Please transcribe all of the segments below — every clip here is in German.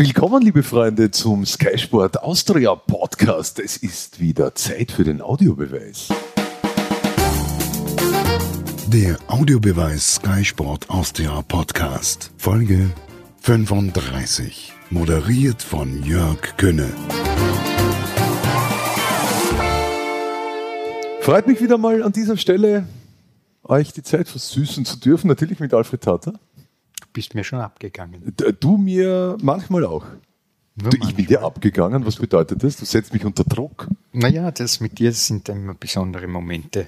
Willkommen, liebe Freunde, zum Sky Sport Austria Podcast. Es ist wieder Zeit für den Audiobeweis. Der Audiobeweis Sky Sport Austria Podcast, Folge 35, moderiert von Jörg Könne. Freut mich wieder mal an dieser Stelle, euch die Zeit versüßen zu dürfen, natürlich mit Alfred Tata. Du bist mir schon abgegangen. Du mir manchmal auch. Du, ich bin dir abgegangen, was bedeutet das? Du setzt mich unter Druck. Naja, das mit dir sind immer besondere Momente.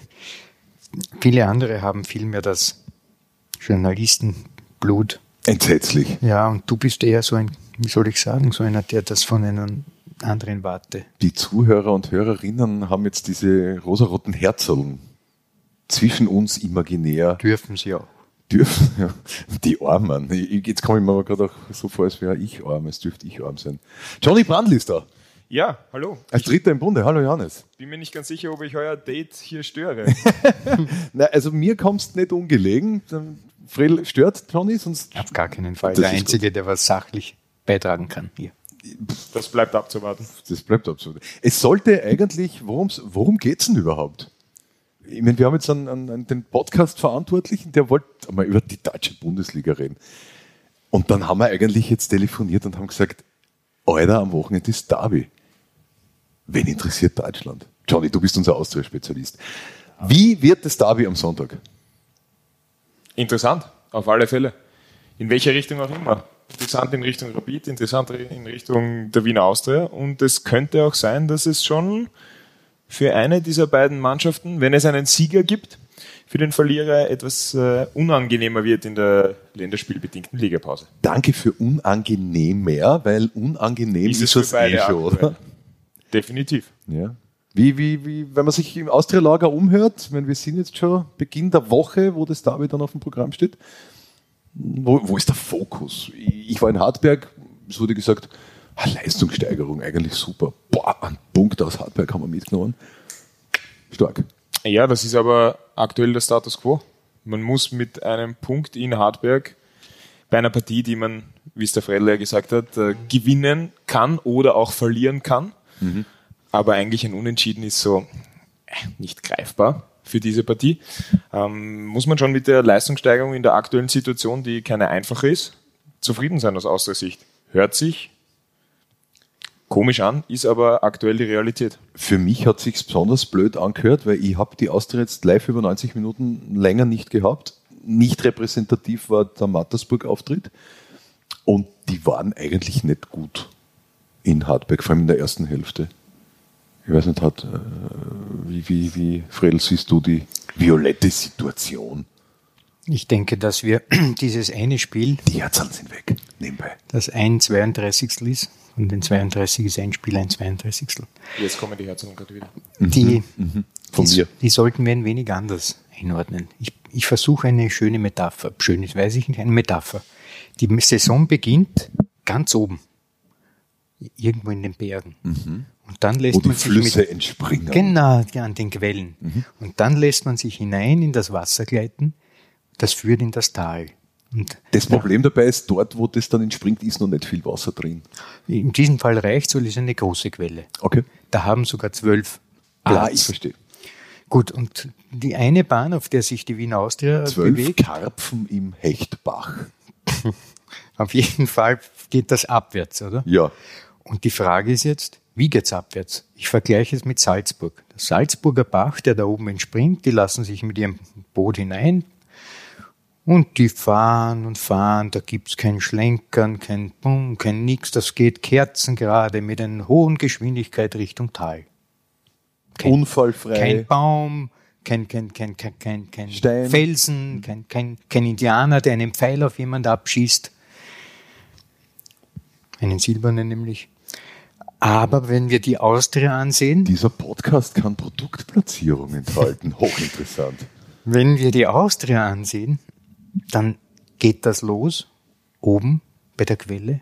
Viele andere haben vielmehr das Journalistenblut. Entsetzlich. Ja, und du bist eher so ein, wie soll ich sagen, so einer, der das von einem anderen warte. Die Zuhörer und Hörerinnen haben jetzt diese rosaroten Herzoln zwischen uns imaginär Dürfen sie auch. Dürfen. Ja. Die Armen. Jetzt komme ich mir aber gerade auch so vor, als wäre ich arm, als dürfte ich arm sein. Johnny Brandl ist da. Ja, hallo. Als Dritter im Bunde. Hallo Johannes. Bin mir nicht ganz sicher, ob ich euer Date hier störe. Na, also mir kommst nicht ungelegen. Frel stört Johnny, sonst Auf gar keinen Fall. Das Der Einzige, der was sachlich beitragen kann hier. Das bleibt abzuwarten. das bleibt absurd. Es sollte eigentlich, worum's, worum geht's denn überhaupt? Ich meine, wir haben jetzt einen, einen, den Podcast-Verantwortlichen, der wollte mal über die deutsche Bundesliga reden. Und dann haben wir eigentlich jetzt telefoniert und haben gesagt, Alter, am Wochenende ist Derby. Wen interessiert Deutschland? Johnny, du bist unser Austria-Spezialist. Wie wird das Derby am Sonntag? Interessant, auf alle Fälle. In welche Richtung auch immer. Interessant in Richtung Rapid, interessant in Richtung der Wiener Austria. Und es könnte auch sein, dass es schon für eine dieser beiden Mannschaften, wenn es einen Sieger gibt, für den Verlierer etwas äh, unangenehmer wird in der länderspielbedingten Ligapause. Danke für unangenehmer, weil unangenehm ist, es eh schon, oder? Definitiv. Ja. Wie, wie, wie, wenn man sich im Austria-Lager umhört, meine, wir sind jetzt schon Beginn der Woche, wo das Derby dann auf dem Programm steht. Wo, wo ist der Fokus? Ich war in Hartberg, es wurde gesagt, Leistungssteigerung, eigentlich super. Boah, einen Punkt aus Hartberg haben wir mitgenommen. Stark. Ja, das ist aber aktuell der Status quo. Man muss mit einem Punkt in Hartberg bei einer Partie, die man, wie es der Fredler gesagt hat, äh, gewinnen kann oder auch verlieren kann. Aber eigentlich ein Unentschieden ist so äh, nicht greifbar für diese Partie. Ähm, muss man schon mit der Leistungssteigerung in der aktuellen Situation, die keine einfache ist, zufrieden sein aus Austria-Sicht. Hört sich komisch an, ist aber aktuell die Realität. Für mich hat sich's besonders blöd angehört, weil ich habe die Austria jetzt live über 90 Minuten länger nicht gehabt. Nicht repräsentativ war der Mattersburg-Auftritt. Und die waren eigentlich nicht gut in Hartberg, vor allem in der ersten Hälfte. Ich weiß nicht, hat, äh, wie, wie, wie, Fredel, siehst du die violette Situation? Ich denke, dass wir dieses eine Spiel, Die Herzallen sind weg, nebenbei. das ein 32. ist, und den 32 ist ein Spiel ein 32. Jetzt kommen die Herzen gerade wieder. Die, Von die, mir. die sollten wir ein wenig anders einordnen. Ich, ich versuche eine schöne Metapher. Schönes weiß ich nicht, eine Metapher. Die Saison beginnt ganz oben. Irgendwo in den Bergen. Und dann lässt Wo die man sich Flüsse mit, entspringen. Genau, an den Quellen. Und dann lässt man sich hinein in das Wasser gleiten. Das führt in das Tal. Und Das Problem dabei ist, dort, wo das dann entspringt, ist noch nicht viel Wasser drin. in diesem Fall reicht weil es eine große Quelle. Okay. Da haben sogar zwölf Ah, Platz. ich verstehe. Gut, und die eine Bahn, auf der sich die Wiener Austria Zwölf bewegt, Karpfen im Hechtbach. auf jeden Fall geht das abwärts, oder? Ja. Und die Frage ist jetzt, wie geht's abwärts? Ich vergleiche es mit Salzburg. Der Salzburger Bach, der da oben entspringt, die lassen sich mit ihrem Boot hinein und die fahren und fahren. Da gibt's kein Schlenkern, kein Bumm, kein Nix. Das geht kerzengerade mit einer hohen Geschwindigkeit Richtung Tal. Kein- Unfallfrei. Kein Baum, kein, kein, kein, kein, kein, kein Stein. Felsen, kein, kein, kein Indianer, der einen Pfeil auf jemand abschießt. Einen silbernen nämlich. Aber wenn wir die Austria ansehen, Dieser Podcast kann Produktplatzierung enthalten. Hochinteressant. wenn wir die Austria ansehen, dann geht das los, oben bei der Quelle,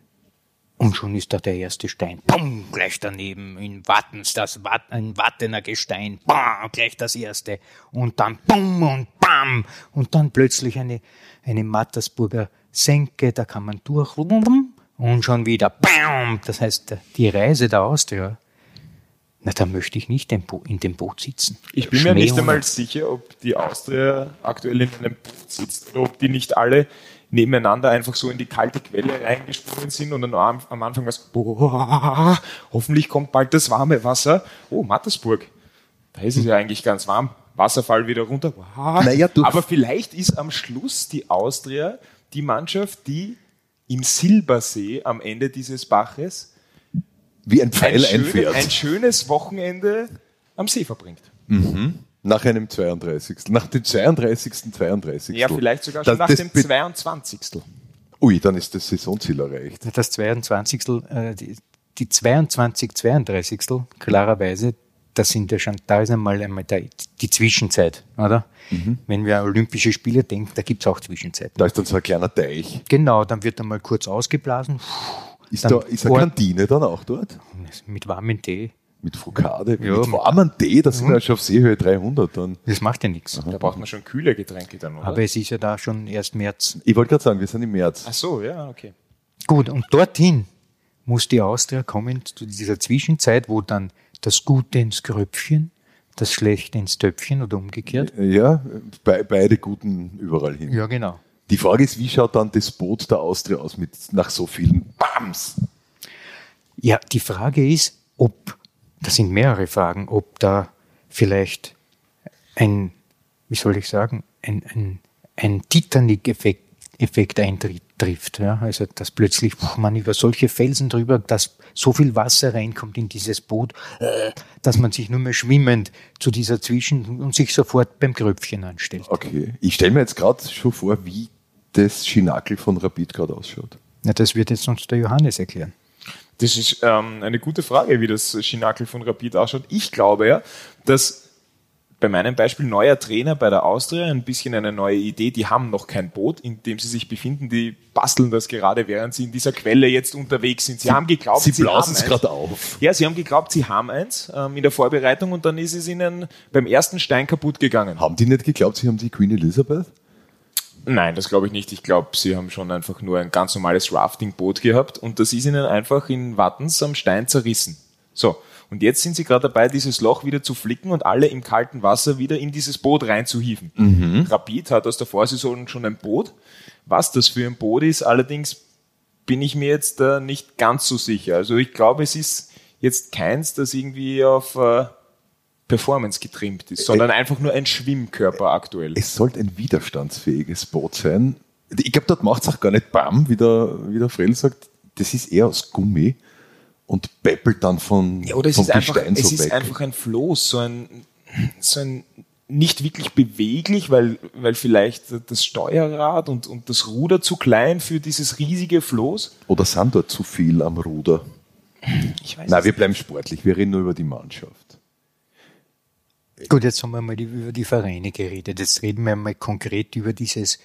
und schon ist da der erste Stein. Bumm, gleich daneben, in Wattens, das Wat, ein Wattener Gestein. Bam, gleich das erste. Und dann bumm und bam. Und dann plötzlich eine, eine Mattersburger Senke, da kann man durch. und schon wieder BAM! Das heißt, die Reise der Austria, na, da möchte ich nicht in dem Boot sitzen. Ich bin mir nicht einmal sicher, ob die Austria aktuell in einem Boot sitzt oder ob die nicht alle nebeneinander einfach so in die kalte Quelle reingesprungen sind und dann am, am Anfang was, boah, hoffentlich kommt bald das warme Wasser. Oh, Mattersburg. Da ist es ja eigentlich ganz warm. Wasserfall wieder runter. Wow. Naja, Aber vielleicht ist am Schluss die Austria die Mannschaft, die im Silbersee am Ende dieses Baches wie ein Pfeil ein, einfährt. ein schönes Wochenende am See verbringt. Mhm. Nach einem 32. Nach dem 32. 32. Ja, vielleicht sogar schon das, nach dem 22. Ui, dann ist das Saisonziel erreicht. Das 22. Äh, die, die 22, 32. klarerweise, das sind ja schon, da ist einmal, einmal der, die Zwischenzeit, oder? Mhm. Wenn wir an Olympische Spiele denken, da gibt es auch Zwischenzeiten. Da ist dann so ein kleiner Teich. Genau, dann wird einmal kurz ausgeblasen. Ist da ist eine Kantine dann auch dort? Mit warmem Tee. Mit Frukade, ja, mit warmem Tee, das sind wir ja schon auf Seehöhe 300 dann. Das macht ja nichts. Da braucht man schon kühle Getränke dann, oder? Aber es ist ja da schon erst März. Ich wollte gerade sagen, wir sind im März. Ach so, ja, okay. Gut, und dorthin muss die Austria kommen, zu dieser Zwischenzeit, wo dann das Gute ins Gröpfchen, das Schlechte ins Töpfchen oder umgekehrt. Ja, be beide Guten überall hin. Ja, genau. Die Frage ist, wie schaut dann das Boot der Austria aus mit nach so vielen Bams? Ja, die Frage ist, ob das sind mehrere Fragen, ob da vielleicht ein, wie soll ich sagen, ein, ein, ein Titanic-Effekt Effekt eintrifft. Ja? Also, dass plötzlich man über solche Felsen drüber, dass so viel Wasser reinkommt in dieses Boot, äh, dass man sich nur mehr schwimmend zu dieser Zwischen und sich sofort beim Gröpfchen anstellt. Okay. Ich stelle mir jetzt gerade schon vor, wie das Schinakel von Rapid gerade ausschaut. Ja, das wird jetzt uns der Johannes erklären. Das ist ähm, eine gute Frage, wie das Schinakel von Rapid ausschaut. Ich glaube ja, dass bei meinem Beispiel neuer Trainer bei der Austria, ein bisschen eine neue Idee, die haben noch kein Boot, in dem sie sich befinden, die basteln das gerade, während sie in dieser Quelle jetzt unterwegs sind. Sie, sie haben geglaubt, sie, sie blasen es gerade auf. Ja, sie haben geglaubt, sie haben eins ähm, in der Vorbereitung und dann ist es ihnen beim ersten Stein kaputt gegangen. Haben die nicht geglaubt, sie haben die Queen Elizabeth? Nein, das glaube ich nicht. Ich glaube, sie haben schon einfach nur ein ganz normales Rafting-Boot gehabt und das ist ihnen einfach in Wattens am Stein zerrissen. So. Und jetzt sind sie gerade dabei, dieses Loch wieder zu flicken und alle im kalten Wasser wieder in dieses Boot reinzuhieven. Mhm. Rapid hat aus der Vorsaison schon ein Boot. Was das für ein Boot ist, allerdings bin ich mir jetzt äh, nicht ganz so sicher. Also ich glaube, es ist jetzt keins, das irgendwie auf äh, Performance getrimmt ist, sondern einfach nur ein Schwimmkörper aktuell. Es sollte ein widerstandsfähiges Boot sein. Ich glaube, dort macht es auch gar nicht BAM, wie der, wie der Frell sagt. Das ist eher aus Gummi und peppelt dann von, ja, oder es vom ist einfach, Gestein Es so ist weg. einfach ein Floß, so ein, so ein nicht wirklich beweglich, weil, weil vielleicht das Steuerrad und, und das Ruder zu klein für dieses riesige Floß. Oder sind dort zu viel am Ruder? Ich weiß Nein, es wir bleiben sportlich. Wir reden nur über die Mannschaft. Gut, jetzt haben wir mal über die Vereine geredet. Jetzt reden wir mal konkret über dieses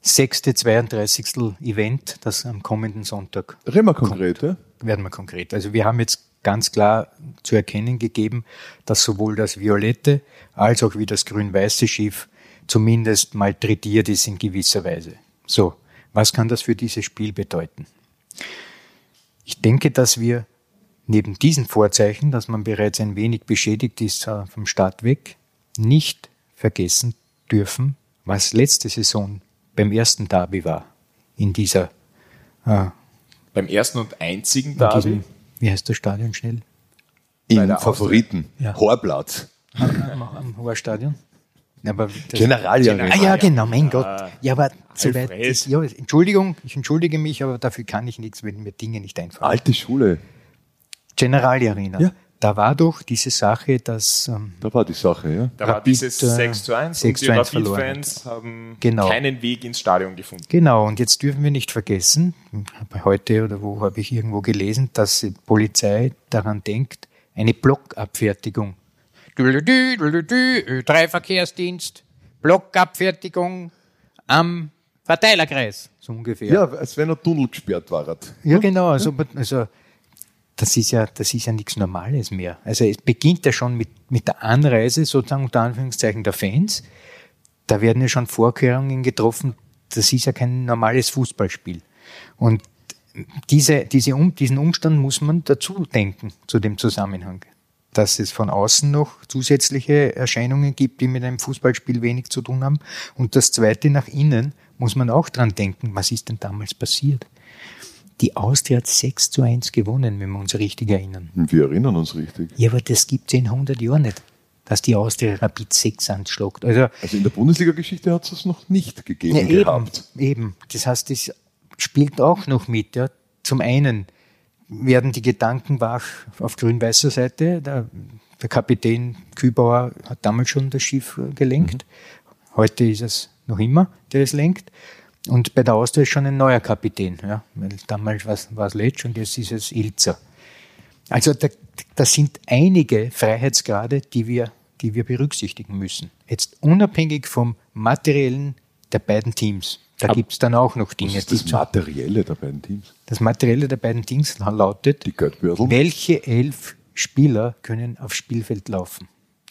sechste, 32. Event, das am kommenden Sonntag. Reden wir konkret, ja? Werden wir konkret. Also wir haben jetzt ganz klar zu erkennen gegeben, dass sowohl das violette als auch wie das grün-weiße Schiff zumindest malträtiert ist in gewisser Weise. So, was kann das für dieses Spiel bedeuten? Ich denke, dass wir neben diesen Vorzeichen, dass man bereits ein wenig beschädigt ist äh, vom Start weg, nicht vergessen dürfen, was letzte Saison beim ersten Derby war. In dieser. Äh, Beim ersten und einzigen in Derby. diesem, wie heißt das Stadion schnell? Im Favoriten. Ja. Horplatz. Am, am Horstadion? Aber Generaljahrgang. Ah ja, genau, mein Gott. Ja, aber soweit ja, Entschuldigung, ich entschuldige mich, aber dafür kann ich nichts, wenn mir Dinge nicht einfallen. Alte Schule. Generali Arena. Ja. Da war doch diese Sache, dass ähm, Da war die Sache, ja. Da war Rapid, dieses äh, 6 zu 1 6 und die zu 1 verloren Rapid-Fans haben Genau. keinen Weg ins Stadion gefunden. Genau, und jetzt dürfen wir nicht vergessen, heute oder wo habe ich irgendwo gelesen, dass die Polizei daran denkt, eine Blockabfertigung. Dü-dü-dü, dü-dü-dü, Drei Verkehrsdienst, Blockabfertigung am Verteilerkreis, so ungefähr. Ja, als wenn ein Tunnel gesperrt war. Ja, genau. Also, also das ist ja, das ist ja nichts Normales mehr. Also es beginnt ja schon mit, mit der Anreise sozusagen unter Anführungszeichen der Fans. Da werden ja schon Vorkehrungen getroffen. Das ist ja kein normales Fußballspiel. Und diese, diese um, diesen Umstand muss man dazu denken, zu dem Zusammenhang. Dass es von außen noch zusätzliche Erscheinungen gibt, die mit einem Fußballspiel wenig zu tun haben. Und das zweite nach innen muss man auch dran denken, was ist denn damals passiert? Die Austria hat 6 zu 1 gewonnen, wenn wir uns richtig erinnern. Wir erinnern uns richtig. Ja, aber das gibt es in 100 Jahren nicht, dass die Austria Rapid 6 anschlagt. Also, Also in der Bundesliga-Geschichte hat es das noch nicht gegeben ja, eben, gehabt. eben. Das heißt, das spielt auch noch mit. Ja. Zum einen werden die Gedanken wach auf grün-weißer Seite. Der, der Kapitän Kübauer hat damals schon das Schiff gelenkt. Heute ist es noch immer, der es lenkt. Und bei der Austria ist schon ein neuer Kapitän. Ja. Weil damals war es Letsch und jetzt ist es Ilzer. Also da, das sind einige Freiheitsgrade, die wir, die wir berücksichtigen müssen. Jetzt unabhängig vom materiellen der beiden Teams. Da gibt es dann auch noch Dinge. Das ist das Materielle der beiden Teams. das Materielle der beiden Teams lautet, welche elf Spieler können aufs Spielfeld laufen?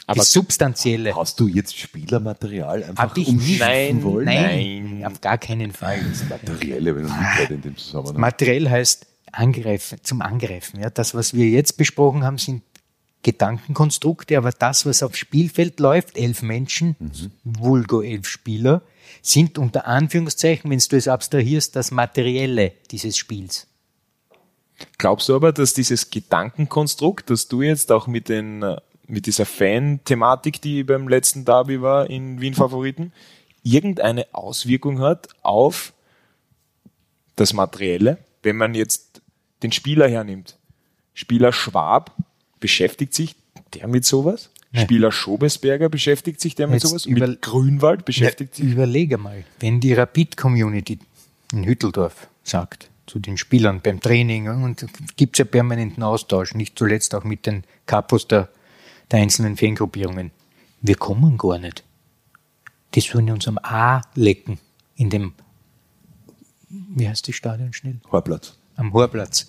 Aber- das Substanzielle. Hast du jetzt Spielermaterial einfach umschiffen Nein, wollen? Nein, auf gar keinen Fall. Materielle, wenn du nicht in dem Zusammenhang. Materiell heißt angreifen, zum Angreifen. Ja, das, was wir jetzt besprochen haben, sind Gedankenkonstrukte, aber das, was aufs Spielfeld läuft, elf Menschen, vulgo elf Spieler, sind unter Anführungszeichen, wenn du es abstrahierst, das Materielle dieses Spiels. Glaubst du aber, dass dieses Gedankenkonstrukt, das du jetzt auch mit den äh, mit dieser Fan-Thematik, die beim letzten Derby war in Wien Favoriten, irgendeine Auswirkung hat auf das Materielle, wenn man jetzt den Spieler hernimmt? Spieler Schwab beschäftigt sich der mit sowas? Nee. Spieler Schobesberger beschäftigt sich der mit Jetzt sowas? mit Grünwald beschäftigt sich? Überlege mal, wenn die Rapid-Community in Hütteldorf sagt, zu den Spielern beim Training, und gibt es ja permanenten Austausch, nicht zuletzt auch mit den Kapos der, der einzelnen Fangruppierungen. Wir kommen gar nicht. Das würden uns am A lecken, in dem, wie heißt das Stadion schnell? Horplatz. Am Horplatz.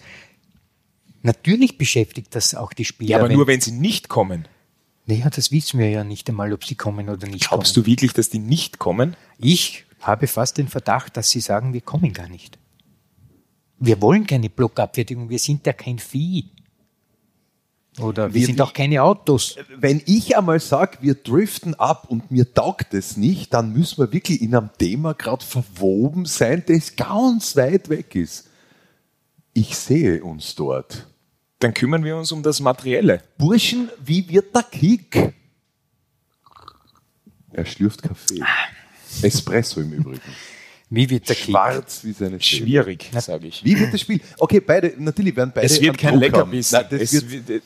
Natürlich beschäftigt das auch die Spieler. Ja, aber wenn- nur wenn sie nicht kommen. Naja, das wissen wir ja nicht einmal, ob sie kommen oder nicht Glaubst kommen. du wirklich, dass die nicht kommen? Ich habe fast den Verdacht, dass sie sagen, wir kommen gar nicht. Wir wollen keine Blockabfertigung, wir sind ja kein Vieh. Oder wir, Wir- sind auch keine Autos. Wenn ich einmal sage, wir driften ab und mir taugt es nicht, dann müssen wir wirklich in einem Thema gerade verwoben sein, das ganz weit weg ist. Ich sehe uns dort. Dann kümmern wir uns um das Materielle. Burschen, wie wird der Kick? Er schlürft Kaffee. Espresso im Übrigen. Wie wird der Kick? Schwarz wie seine Zähne. Schwierig, sage ich. Wie wird das Spiel? Okay, beide, natürlich werden beide. Es wird kein Druck Leckerbissen. haben. Nein, das Es wird, wird,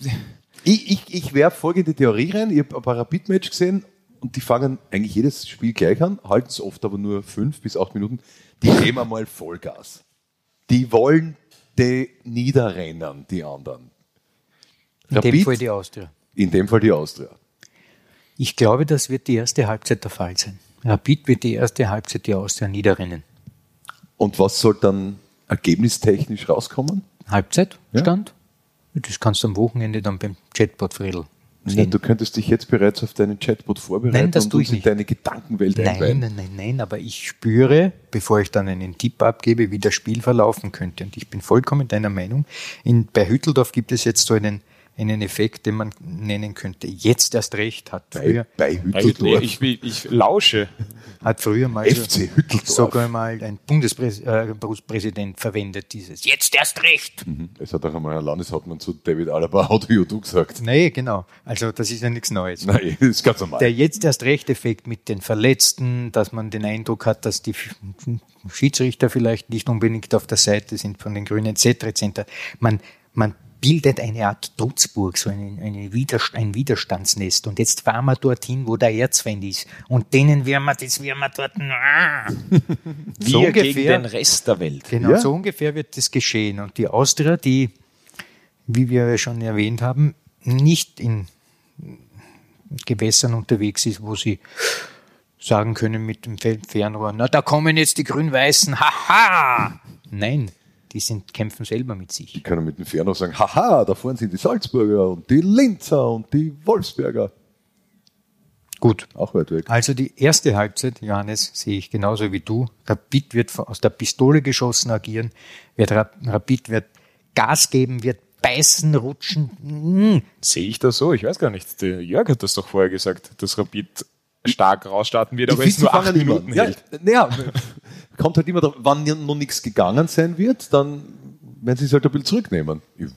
ich ich, ich werfe folgende Theorie rein. Ich habe ein paar Rapid-Match gesehen und die fangen eigentlich jedes Spiel gleich an, halten es oft aber nur fünf bis acht Minuten. Die geben einmal Vollgas. Die wollen die niederrennen, die anderen. In dem Fall die Austria. In dem Fall die Austria. Ich glaube, das wird die erste Halbzeit der Fall sein. Rapid wird die erste Halbzeit die Austria niederrennen. Und was soll dann ergebnistechnisch rauskommen? Halbzeitstand? Das kannst du am Wochenende dann beim Chatbot Ja, sehen. du könntest dich jetzt bereits auf deinen Chatbot vorbereiten Nein, das und tue uns ich in nicht. deine Gedankenwelt Nein, einweihen. nein, nein, nein, aber ich spüre, bevor ich dann einen Tipp abgebe, wie das Spiel verlaufen könnte. Und ich bin vollkommen deiner Meinung. In, bei Hütteldorf gibt es jetzt so einen, einen Effekt, den man nennen könnte. Jetzt erst recht hat Bei, früher, bei Hütteldorf. ich, ich, ich lausche. hat früher mal FC Hütteldorf. sogar mal ein Bundespräsident verwendet, dieses Jetzt erst recht. Es hat auch einmal ein Landeshauptmann zu David Alaba, you do gesagt. Nee, genau. Also das ist ja nichts Neues. Nein, das ist ganz normal. Der jetzt erst recht Effekt mit den Verletzten, dass man den Eindruck hat, dass die Schiedsrichter vielleicht nicht unbedingt auf der Seite sind von den Grünen etc. etc. Man, man bildet eine Art Trutzburg, so eine, eine Widerst ein Widerstandsnest. Und jetzt fahren wir dorthin, wo der Erzfeind ist. Und denen werden wir, das werden wir dort. So Wir gegen ungefähr. den Rest der Welt. Genau, Ja. so ungefähr wird das geschehen. Und die Austria, die, wie wir ja schon erwähnt haben, nicht in Gewässern unterwegs ist, wo sie sagen können mit dem Fernrohr, na, da kommen jetzt die Grün-Weißen, haha! Nein, die sind, kämpfen selber mit sich. Ich kann mit dem Fernrohr sagen, haha, da vorne sind die Salzburger und die Linzer und die Wolfsberger. Gut. Auch weit weg. Also die erste Halbzeit, Johannes, sehe ich genauso wie du. Rapid wird aus der Pistole geschossen agieren, wird Rapid wird Gas geben, wird beißen, rutschen. Mmh. Sehe ich das so? Ich weiß gar nicht. Der Jörg hat das doch vorher gesagt, dass Rapid stark rausstarten wird, aber es nur acht Minuten ja, ja, kommt halt immer darauf, wann noch nichts gegangen sein wird, dann werden sie es halt ein bisschen zurücknehmen. Ich,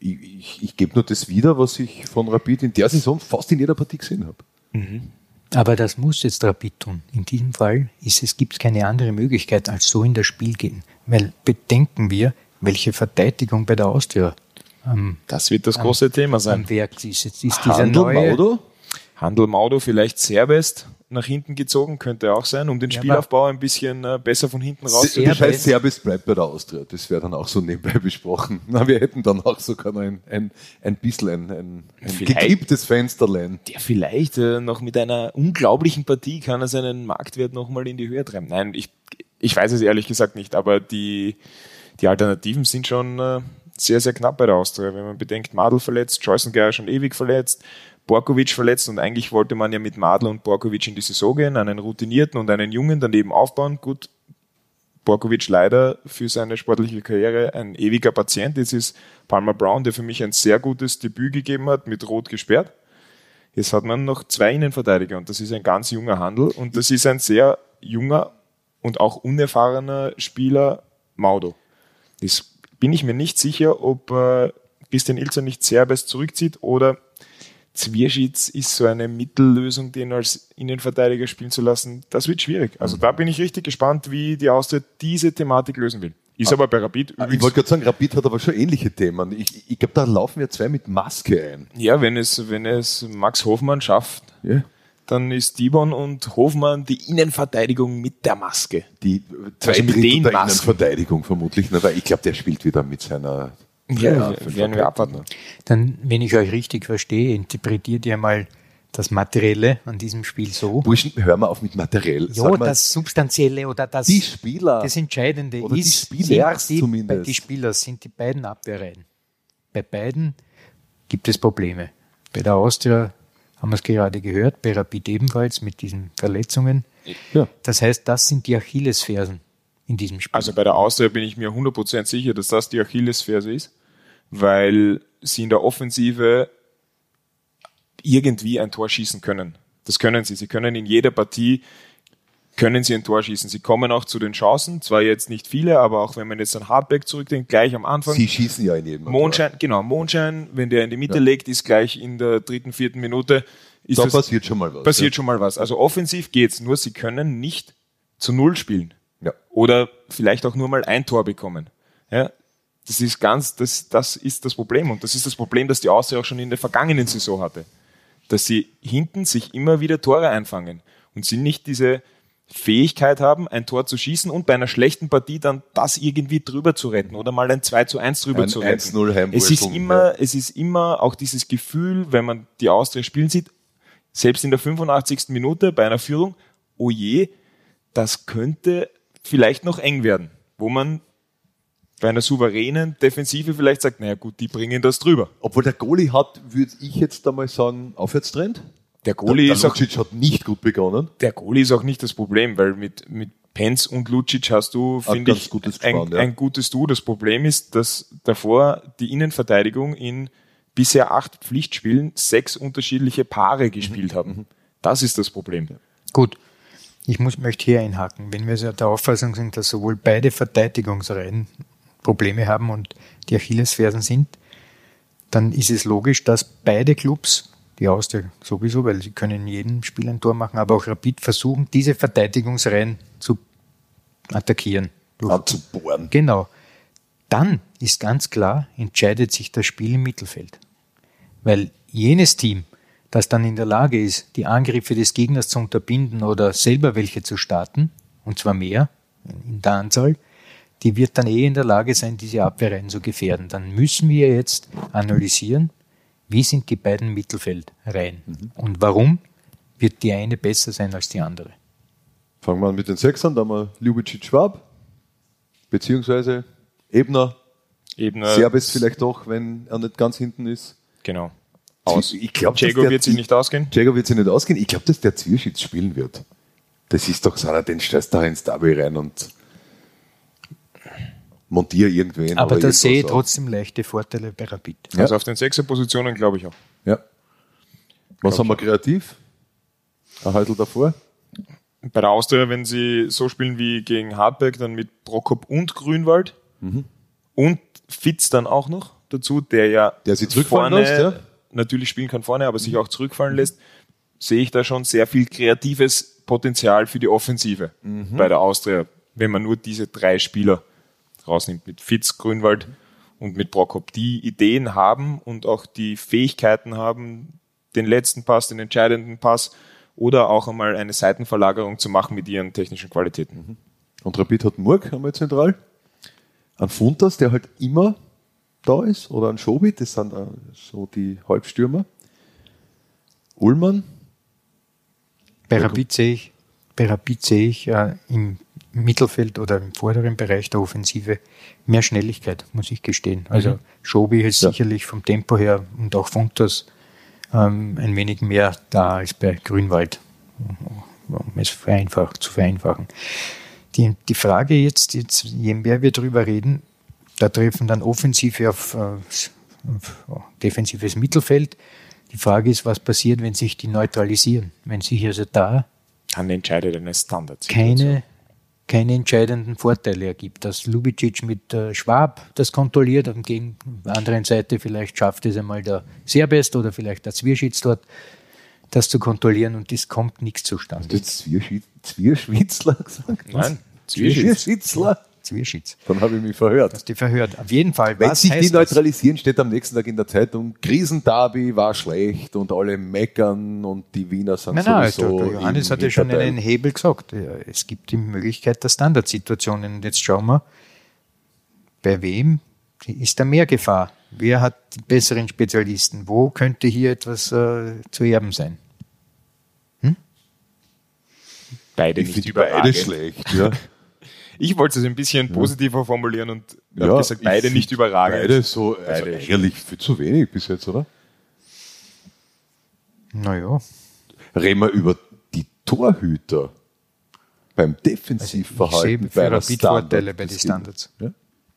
ich, ich, ich gebe nur das wieder, was ich von Rapid in der Saison fast in jeder Partie gesehen habe. Mhm. Aber das muss jetzt Rapid tun. In diesem Fall ist es, gibt es keine andere Möglichkeit, als so in das Spiel gehen. Weil bedenken wir, welche Verteidigung bei der Austria ähm, Das wird das große Thema sein. Am Werk ist. Jetzt ist dieser Handel neue, Maudo? Handel Maudo vielleicht Serbest nach hinten gezogen, könnte auch sein, um den ja, Spielaufbau ein bisschen äh, besser von hinten raus zu Das heißt, Serbest bleibt bei der Austria. Das wäre dann auch so nebenbei besprochen. Na, wir hätten dann auch sogar noch ein, ein, ein bisschen ein, ein, ein gekipptes Fensterlein. Der vielleicht äh, noch mit einer unglaublichen Partie kann er seinen Marktwert nochmal in die Höhe treiben. Nein, ich, ich weiß es ehrlich gesagt nicht, aber die, die Alternativen sind schon äh, sehr, sehr knapp bei der Austria. Wenn man bedenkt, Madel verletzt, Joyce schon ewig verletzt, Borkovic verletzt und eigentlich wollte man ja mit Madl und Borkovic in die Saison gehen, einen routinierten und einen jungen daneben aufbauen. Gut, Borkovic leider für seine sportliche Karriere ein ewiger Patient. Jetzt ist Palmer Brown, der für mich ein sehr gutes Debüt gegeben hat, mit Rot gesperrt. Jetzt hat man noch zwei Innenverteidiger und das ist ein ganz junger Handel und das ist ein sehr junger und auch unerfahrener Spieler Maudo. Das bin ich mir nicht sicher, ob äh, Christian Ilzer nicht Serbes zurückzieht oder Zwierschitz ist so eine Mittellösung, den als Innenverteidiger spielen zu lassen. Das wird schwierig. Also da bin ich richtig gespannt, wie die Austria diese Thematik lösen will. Ist ah, aber bei Rapid übrigens. Ich wollte gerade sagen, Rapid hat aber schon ähnliche Themen. Ich, ich glaube, da laufen ja zwei mit Maske ein. Ja, wenn es, wenn es Max Hofmann schafft, yeah. dann ist Dibon und Hofmann die Innenverteidigung mit der Maske. Die zwei also mit den der Masken. Innenverteidigung vermutlich, ne? weil ich glaube, der spielt wieder mit seiner ja, ja werden wir abwarten. Dann, wenn ich euch richtig verstehe, interpretiert ihr mal das Materielle an diesem Spiel so. Burschen, hör mal auf mit materiell. Ja, das Substanzielle oder das, die Spieler, das Entscheidende oder ist, die Spieler die, zumindest. die Spieler sind die beiden Abwehrreihen. Bei beiden gibt es Probleme. Bei der Austria haben wir es gerade gehört, bei Rapid ebenfalls mit diesen Verletzungen. Ja. Das heißt, das sind die Achillesfersen in diesem Spiel. Also bei der Austria bin ich mir 100% sicher, dass das die Achillesferse ist weil sie in der Offensive irgendwie ein Tor schießen können. Das können sie. Sie können in jeder Partie können sie ein Tor schießen. Sie kommen auch zu den Chancen, zwar jetzt nicht viele, aber auch wenn man jetzt an Hardback zurückdenkt, gleich am Anfang. Sie schießen ja in jedem Mondschein, Tor. genau, Mondschein, wenn der in die Mitte ja. legt, ist gleich in der dritten, vierten Minute. da passiert schon mal was. Passiert ja. schon mal was. Also offensiv geht's, nur sie können nicht zu Null spielen. Ja. Oder vielleicht auch nur mal ein Tor bekommen. Ja, das ist ganz, das, das ist das Problem. Und das ist das Problem, das die Austria auch schon in der vergangenen Saison hatte. Dass sie hinten sich immer wieder Tore einfangen und sie nicht diese Fähigkeit haben, ein Tor zu schießen und bei einer schlechten Partie dann das irgendwie drüber zu retten oder mal ein 2 zu 1 drüber ein zu retten. 1-0 es ist immer, ja. es ist immer auch dieses Gefühl, wenn man die Austria spielen sieht, selbst in der 85. Minute bei einer Führung, oh je, das könnte vielleicht noch eng werden, wo man bei einer souveränen Defensive vielleicht sagt, naja gut, die bringen das drüber. Obwohl der Goalie hat, würde ich jetzt einmal sagen, Aufwärtstrend. Der Goalie der, der ist Lucic auch, hat nicht gut begonnen. Der Goalie ist auch nicht das Problem, weil mit, mit Penz und Lucic hast du, finde ich, gutes ein, Gespann, ja. ein gutes Du. Das Problem ist, dass davor die Innenverteidigung in bisher acht Pflichtspielen sechs unterschiedliche Paare gespielt mhm. haben. Mhm. Das ist das Problem. Gut. Ich muss, möchte hier einhaken. Wenn wir der Auffassung sind, dass sowohl beide Verteidigungsreihen Probleme haben und die Achillesfersen sind, dann ist es logisch, dass beide Clubs, die Austria sowieso, weil sie können in jedem Spiel ein Tor machen, aber auch Rapid versuchen, diese Verteidigungsreihen zu attackieren. Anzubohren. Genau. Dann ist ganz klar, entscheidet sich das Spiel im Mittelfeld. Weil jenes Team, das dann in der Lage ist, die Angriffe des Gegners zu unterbinden oder selber welche zu starten, und zwar mehr in der Anzahl, die wird dann eh in der Lage sein, diese Abwehrreihen zu gefährden. Dann müssen wir jetzt analysieren, wie sind die beiden Mittelfeldreihen mhm. und warum wird die eine besser sein als die andere. Fangen wir an mit den Sechsern, da haben wir Ljubicic Schwab, beziehungsweise Ebner. Ebner. Serbes vielleicht doch, wenn er nicht ganz hinten ist. Genau. aus. Ich glaube, Diego wird sich nicht ausgehen. Diego wird sich nicht ausgehen. Ich glaube, dass der Zwierschitz spielen wird. Das ist doch so einer, den stellst du da ins Derby rein und montier irgendwen. Aber oder da sehe ich trotzdem leichte Vorteile bei Rapid. Ja. Also auf den Sechser-Positionen glaube ich auch. Ja. Was haben wir kreativ? Ein Haltel davor? Bei der Austria, wenn sie so spielen wie gegen Hartberg, dann mit Prokop und Grünwald und Fitz dann auch noch dazu, der ja Der sich zurückfallen vorne lässt, ja? natürlich spielen kann vorne, aber sich auch zurückfallen lässt, sehe ich da schon sehr viel kreatives Potenzial für die Offensive bei der Austria, wenn man nur diese drei Spieler rausnimmt, mit Fitz, Grünwald und mit Prokop, die Ideen haben und auch die Fähigkeiten haben, den letzten Pass, den entscheidenden Pass oder auch einmal eine Seitenverlagerung zu machen mit ihren technischen Qualitäten. Und Rapid hat Murg einmal zentral. Ein Funtas, der halt immer da ist. Oder ein Schobi, das sind so die Halbstürmer. Ullmann. Bei Rapid sehe ich, bei Rapid sehe ich äh, im Mittelfeld oder im vorderen Bereich der Offensive mehr Schnelligkeit, muss ich gestehen. Also Schobi ist Ja. sicherlich vom Tempo her und auch Funtas ähm, ein wenig mehr da als bei Grünwald, um es vereinfacht, zu vereinfachen. Die, die Frage jetzt, jetzt, je mehr wir darüber reden, da treffen dann Offensive auf, äh, auf oh, defensives Mittelfeld. Die Frage ist, was passiert, wenn sich die neutralisieren? Wenn sich also da Dann entscheidet eine Standard. keine, keine entscheidenden Vorteile ergibt. Dass Lubicic mit äh, Schwab das kontrolliert, und gegen der anderen Seite vielleicht schafft es einmal der Serbest oder vielleicht der Zwierschitz dort, das zu kontrollieren und es kommt nichts zustande. Jetzt Zwierschwitz- Zwierschwitzler gesagt? Nein, Zwierschitz. Zwierschitz. Dann habe ich mich verhört. Hast du verhört. Auf jeden Fall. Wenn was sich die heißt das? neutralisieren, steht am nächsten Tag in der Zeitung, Krisenderby war schlecht und alle meckern und die Wiener sind Nein, nein, sowieso der, der Johannes im hat ja schon einen Hebel gesagt. Ja, Es gibt die Möglichkeit der Standardsituationen. Und jetzt schauen wir, bei wem ist da mehr Gefahr? Wer hat die besseren Spezialisten? Wo könnte hier etwas äh, zu erben sein? Beide Ich nicht überragend. beide schlecht. Ja. Ich wollte es ein bisschen positiver formulieren und habe Ja, gesagt, ich beide nicht überragend. Beide so, also Beide eigentlich viel zu wenig bis jetzt, oder? Naja, Reden wir über die Torhüter beim Also ich Defensivverhalten sehe Vorteile bei den Standards. Ja?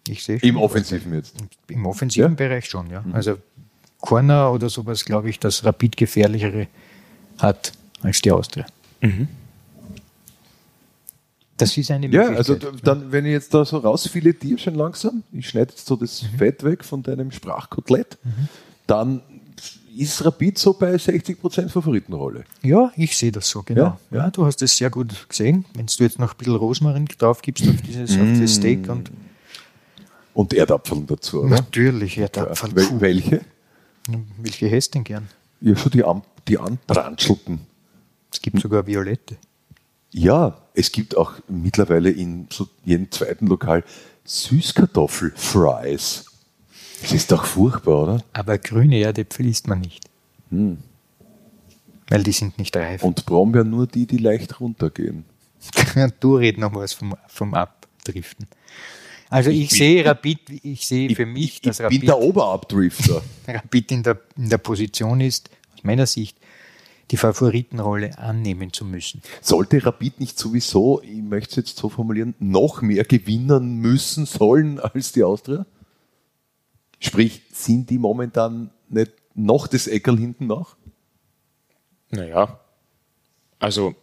Ich sehe Im Offensiven jetzt. Im offensiven Ja? Bereich schon, ja. Also Corner oder sowas, glaube ich, dass Rapid gefährlichere hat als die Austria. Das ist eine Ja, Möglichkeit. also d- dann, wenn ich jetzt da so rausfiletiere schon langsam, ich schneide jetzt so das Mhm. Fett weg von deinem Sprachkotelett, dann ist Rapid so bei 60% Favoritenrolle. Ja, ich sehe das so, genau. Ja, Ja, ja. du hast es sehr gut gesehen. Wenn du jetzt noch ein bisschen Rosmarin drauf gibst auf dieses, auf Mm. dieses Steak und Und Erdapfeln dazu, oder? natürlich, ja, da Ja. Welche? Welche hättest du denn gern? Ja, schon die, An die Anbranschelten. Es gibt sogar Violette. Ja, es gibt auch mittlerweile in so jedem zweiten Lokal Süßkartoffel-Fries. Das ist doch furchtbar, oder? Aber grüne Erdäpfel isst man nicht. Weil die sind nicht reif. Hm. Und Brombeeren nur die, die leicht runtergehen. du red noch was vom, vom Abdriften. Also ich, sehe Rapid, ich sehe für mich, ich dass bin Rapid, der Oberabdrifter. Rapid in, der, in der Position ist, aus meiner Sicht, die Favoritenrolle annehmen zu müssen. Sollte Rapid nicht sowieso, ich möchte es jetzt so formulieren, noch mehr gewinnen müssen sollen als die Austria? Sprich, sind die momentan nicht noch das Eckerl hinten nach? Naja, also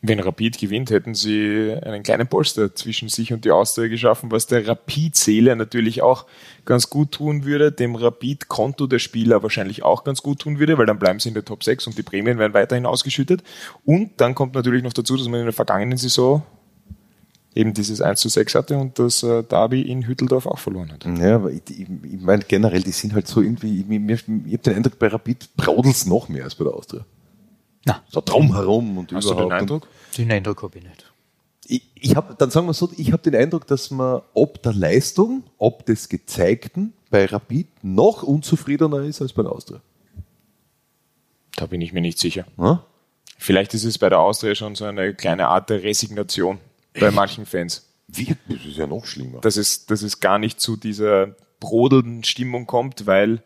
wenn Rapid gewinnt, hätten sie einen kleinen Polster zwischen sich und die Austria geschaffen, was der Rapid-Seele natürlich auch ganz gut tun würde, dem Rapid-Konto der Spieler wahrscheinlich auch ganz gut tun würde, weil dann bleiben sie in der Top 6 und die Prämien werden weiterhin ausgeschüttet. Und dann kommt natürlich noch dazu, dass man in der vergangenen Saison eben dieses 1 zu 6 hatte und das äh, Derby in Hütteldorf auch verloren hat. Ja, aber ich, ich, meine generell, die sind halt so irgendwie, ich, ich habe den Eindruck, bei Rapid braudelt es noch mehr als bei der Austria. Na, So drumherum und Hast du überhaupt. den Eindruck? den Eindruck habe ich nicht. Ich, ich habe, dann sagen wir so, ich habe den Eindruck, dass man ob der Leistung, ob des Gezeigten bei Rapid noch unzufriedener ist als bei der Austria. Da bin ich mir nicht sicher. Ja? Vielleicht ist es bei der Austria schon so eine kleine Art der Resignation bei manchen Fans. Wie? Das ist ja noch schlimmer. dass es, dass es gar nicht zu dieser brodelnden Stimmung kommt, weil,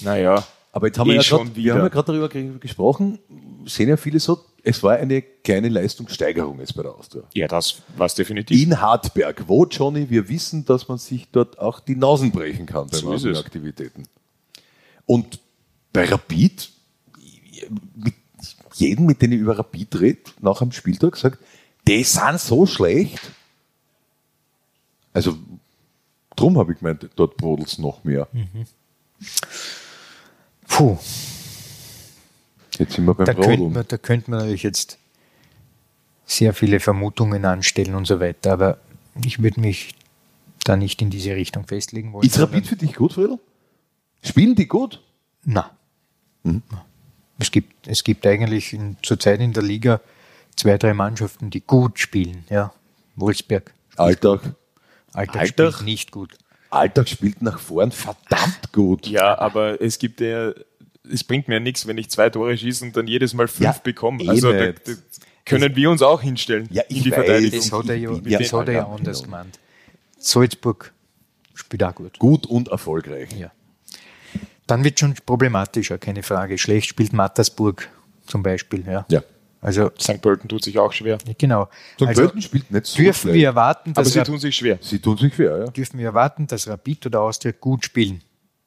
naja, Aber jetzt haben wir Eh ja wir ja gerade darüber ge- gesprochen, sehen ja viele so, es war eine kleine Leistungssteigerung jetzt bei der Austria. Ja, das war es definitiv. In Hartberg, wo, Johnny, wir wissen, dass man sich dort auch die Nasen brechen kann bei So. Aktivitäten. Und bei Rapid, mit jedem, mit dem ich über Rapid rede, nach dem Spieltag sagt, die sind so schlecht. Also, drum habe ich gemeint, dort brodelt es noch mehr. Puh, Jetzt sind wir beim da könnte, man, da könnte man natürlich jetzt sehr viele Vermutungen anstellen und so weiter, aber ich würde mich da nicht in diese Richtung festlegen wollen. Ist Rapid für dich gut, Friedel? Spielen die gut? Na. Es, gibt, es gibt eigentlich in, zurzeit in der Liga zwei, drei Mannschaften, die gut spielen. Ja. Wolfsberg. Alltag. Alltag, Alltag? spielt nicht gut. Alltag spielt nach vorn verdammt gut. Ja, aber es gibt ja, es bringt mir ja nichts, wenn ich zwei Tore schieße und dann jedes Mal fünf Ja, bekomme. eh Also da, da können wir uns auch hinstellen Ja, ich in die weiß. Verteidigung. Das hat er ja, ja das hat er ja anders genau. gemeint. Salzburg spielt auch gut. Gut und erfolgreich. Ja. Dann wird schon problematischer, keine Frage. Schlecht spielt Mattersburg zum Beispiel. Ja. Ja. Also, St. Pölten tut sich auch schwer. genau. St. Also, Pölten spielt nicht so dürfen schlecht. wir erwarten, Aber dass sie Rap- tun sich schwer. Sie tun sich schwer, ja. dürfen wir erwarten, dass Rapid oder Austria gut spielen.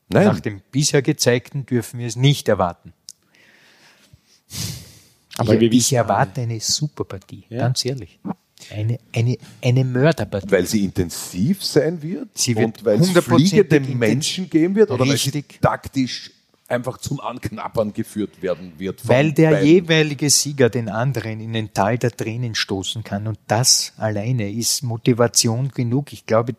Nein. Nach dem bisher gezeigten dürfen wir es nicht erwarten. Aber ich, wir ich wissen erwarte eine super Partie, Ja. ganz ehrlich. Eine, eine, eine Mörderpartie. Weil sie intensiv sein wird Sie wird und weil es fliegende Menschen geben wird oder weil sie Richtig. taktisch einfach zum Anknappern geführt werden wird. Weil der beiden. jeweilige Sieger den anderen in den Tal der Tränen stoßen kann. Und das alleine ist Motivation genug. Ich glaube,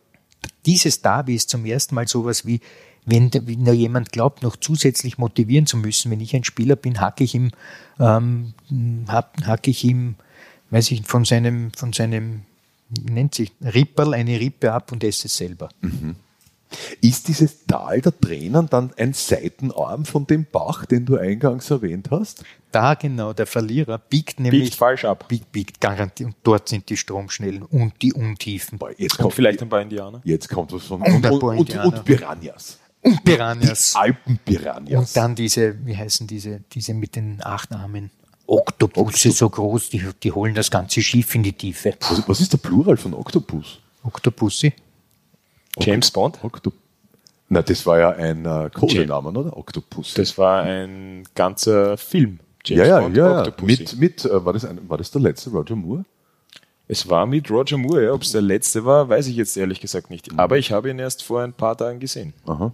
dieses Derby ist zum ersten Mal sowas wie, wenn, wenn da jemand glaubt, noch zusätzlich motivieren zu müssen. Wenn ich ein Spieler bin, hacke ich ihm, ähm, hacke ich ihm, weiß ich, von seinem, von seinem, nennt sich, Ripperl eine Rippe ab und esse es selber. Ist dieses Tal der Tränen dann ein Seitenarm von dem Bach, den du eingangs erwähnt hast? Da genau, der Verlierer biegt nämlich, Biegt falsch ab. biegt, biegt garantiert, und dort sind die Stromschnellen und die Untiefen. Boah, jetzt, Und kommt, vielleicht ein paar Indianer. jetzt kommt was von. Und Und, ein und, paar und, Indianer. und Piranhas. Und Piranhas. Alpenpiranhas. Und dann diese, wie heißen diese, diese mit den acht Armen? Oktopusse so groß, die, die holen das ganze Schiff in die Tiefe. was, was ist der Plural von Oktopus? Oktopussi? James Bond. Oktop Na, das war ja ein äh, Codename, oder? Oktopus. Das war ein ganzer Film. ja, ja, Bond, ja, ja. Octopussy. Mit, mit äh, war, das ein, war das der letzte Roger Moore? Es war mit Roger Moore, ja. Ob es der letzte war, weiß ich jetzt ehrlich gesagt nicht. Mhm. Aber ich habe ihn erst vor ein paar Tagen gesehen. Aha.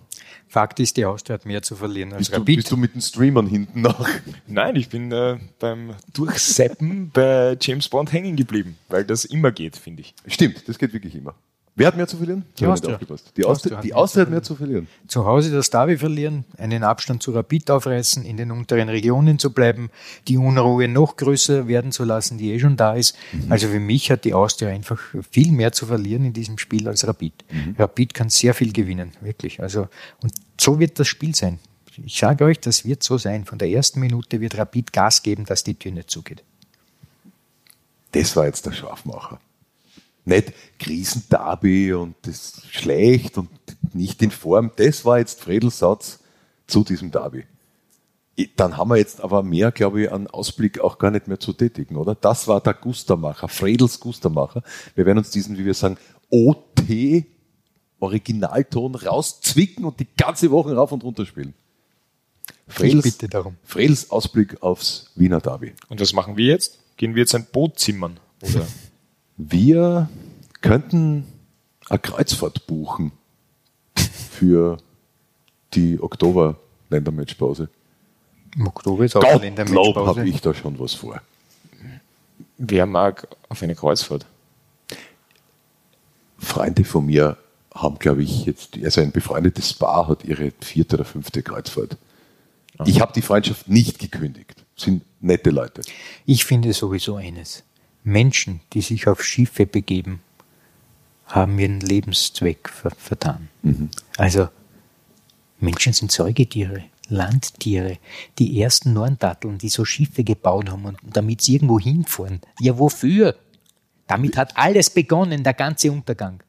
Fakt ist, die Austria hat mehr zu verlieren als Bist du, Rapid. bist du mit den Streamern hinten nach? Nein, ich bin äh, beim Durchseppen bei James Bond hängen geblieben, weil das immer geht, finde ich. Stimmt, das geht wirklich immer. Wer hat mehr zu verlieren? Die Austria. Die Austria, die Austria hat mehr zu verlieren. zu Hause das Derby verlieren, einen Abstand zu Rapid aufreißen, in den unteren Regionen zu bleiben, die Unruhe noch größer werden zu lassen, die eh schon da ist. Also für mich hat die Austria einfach viel mehr zu verlieren in diesem Spiel als Rapid. Rapid kann sehr viel gewinnen, wirklich. Also, und so wird das Spiel sein. Ich sage euch, das wird so sein. Von der ersten Minute wird Rapid Gas geben, dass die Tür nicht zugeht. Das war jetzt der Scharfmacher. Nicht Krisenderby und das ist schlecht und nicht in Form. Das war jetzt Fredels Satz zu diesem Derby. Dann haben wir jetzt aber mehr, glaube ich, an Ausblick auch gar nicht mehr zu tätigen, oder? Das war der Gustermacher, Fredels Gustermacher. Wir werden uns diesen, wie wir sagen, OT Originalton rauszwicken und die ganze Woche rauf und runter spielen. Fredels, bitte darum. Fredels Ausblick aufs Wiener Derby. Und was machen wir jetzt? Gehen wir jetzt ein Boot zimmern? Oder? Wir könnten eine Kreuzfahrt buchen für die Oktober-Ländermatchpause. Im Oktober ist auch Gottlob Kalendermatchpause. habe ich da schon was vor. Wer mag auf eine Kreuzfahrt? Freunde von mir haben, glaube ich, jetzt, also ein befreundetes Paar hat ihre vierte oder fünfte Kreuzfahrt. Ich habe die Freundschaft nicht gekündigt. Sind nette Leute. Ich finde sowieso eines. Menschen, die sich auf Schiffe begeben, haben ihren Lebenszweck ver vertan. Also Menschen sind Säugetiere, Landtiere, die ersten Norndatteln, die so Schiffe gebaut haben und damit sie irgendwo hinfahren. Ja, wofür? Damit hat alles begonnen, der ganze Untergang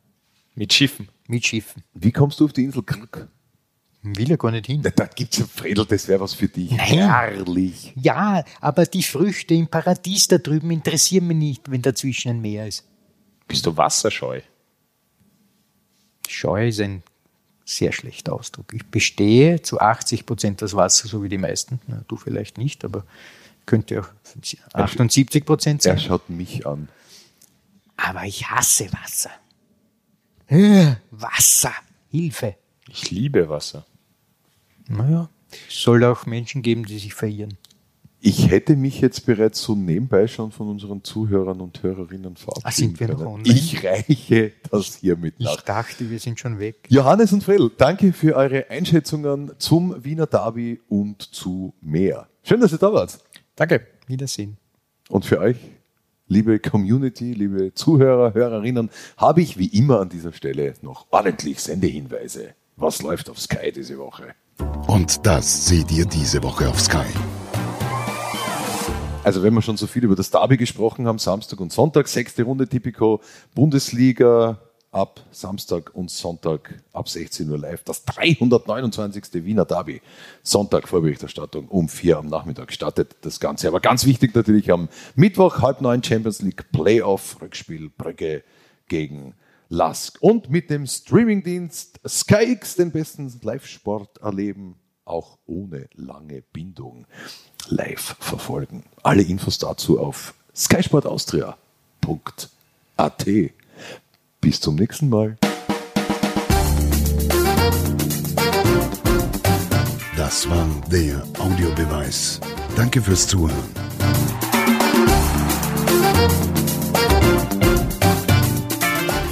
Mit Schiffen. mit Schiffen. Wie kommst du auf die Insel Krk? Will ja gar nicht hin. Na, Da gibt's ein Fredel, das wäre was für dich. Nein. Herrlich. Ja, aber die Früchte im Paradies da drüben interessieren mich nicht, wenn dazwischen ein Meer ist. Bist du wasserscheu? Scheu ist ein sehr schlechter Ausdruck. Ich bestehe zu 80 Prozent aus Wasser, so wie die meisten. Na, du vielleicht nicht, aber könnte auch 78 Prozent Er sein. schaut mich an. Aber ich hasse Wasser. Äh, Wasser, Hilfe. Ich liebe Wasser. Naja, es soll auch Menschen geben, die sich verirren. Ich hätte mich jetzt bereits so nebenbei schon von unseren Zuhörern und Hörerinnen verabschieden Ah, sind wir noch online? Ich reiche das hiermit Ich nach. dachte, wir sind schon weg. Johannes und Fredel, danke für eure Einschätzungen zum Wiener Derby und zu mehr. Schön, dass ihr da wart. Danke. Wiedersehen. Und für euch, liebe Community, liebe Zuhörer, Hörerinnen, habe ich wie immer an dieser Stelle noch ordentlich Sendehinweise. Was läuft auf Sky diese Woche? Und das seht ihr diese Woche auf Sky. Also wenn wir schon so viel über das Derby gesprochen haben, Samstag und Sonntag, sechste Runde Tipico, Bundesliga ab Samstag und Sonntag ab 16 Uhr live. Das 329. Wiener Derby. Sonntag Vorberichterstattung um vier am Nachmittag startet das Ganze. Aber ganz wichtig natürlich am Mittwoch halb neun Champions League Playoff Rückspiel Brügge gegen Lask. Und mit dem Streamingdienst SkyX den besten Live-Sport erleben, auch ohne lange Bindung live verfolgen. Alle Infos dazu auf skysportaustria.at. Bis zum nächsten Mal. Das war der Audiobeweis. Danke fürs Zuhören.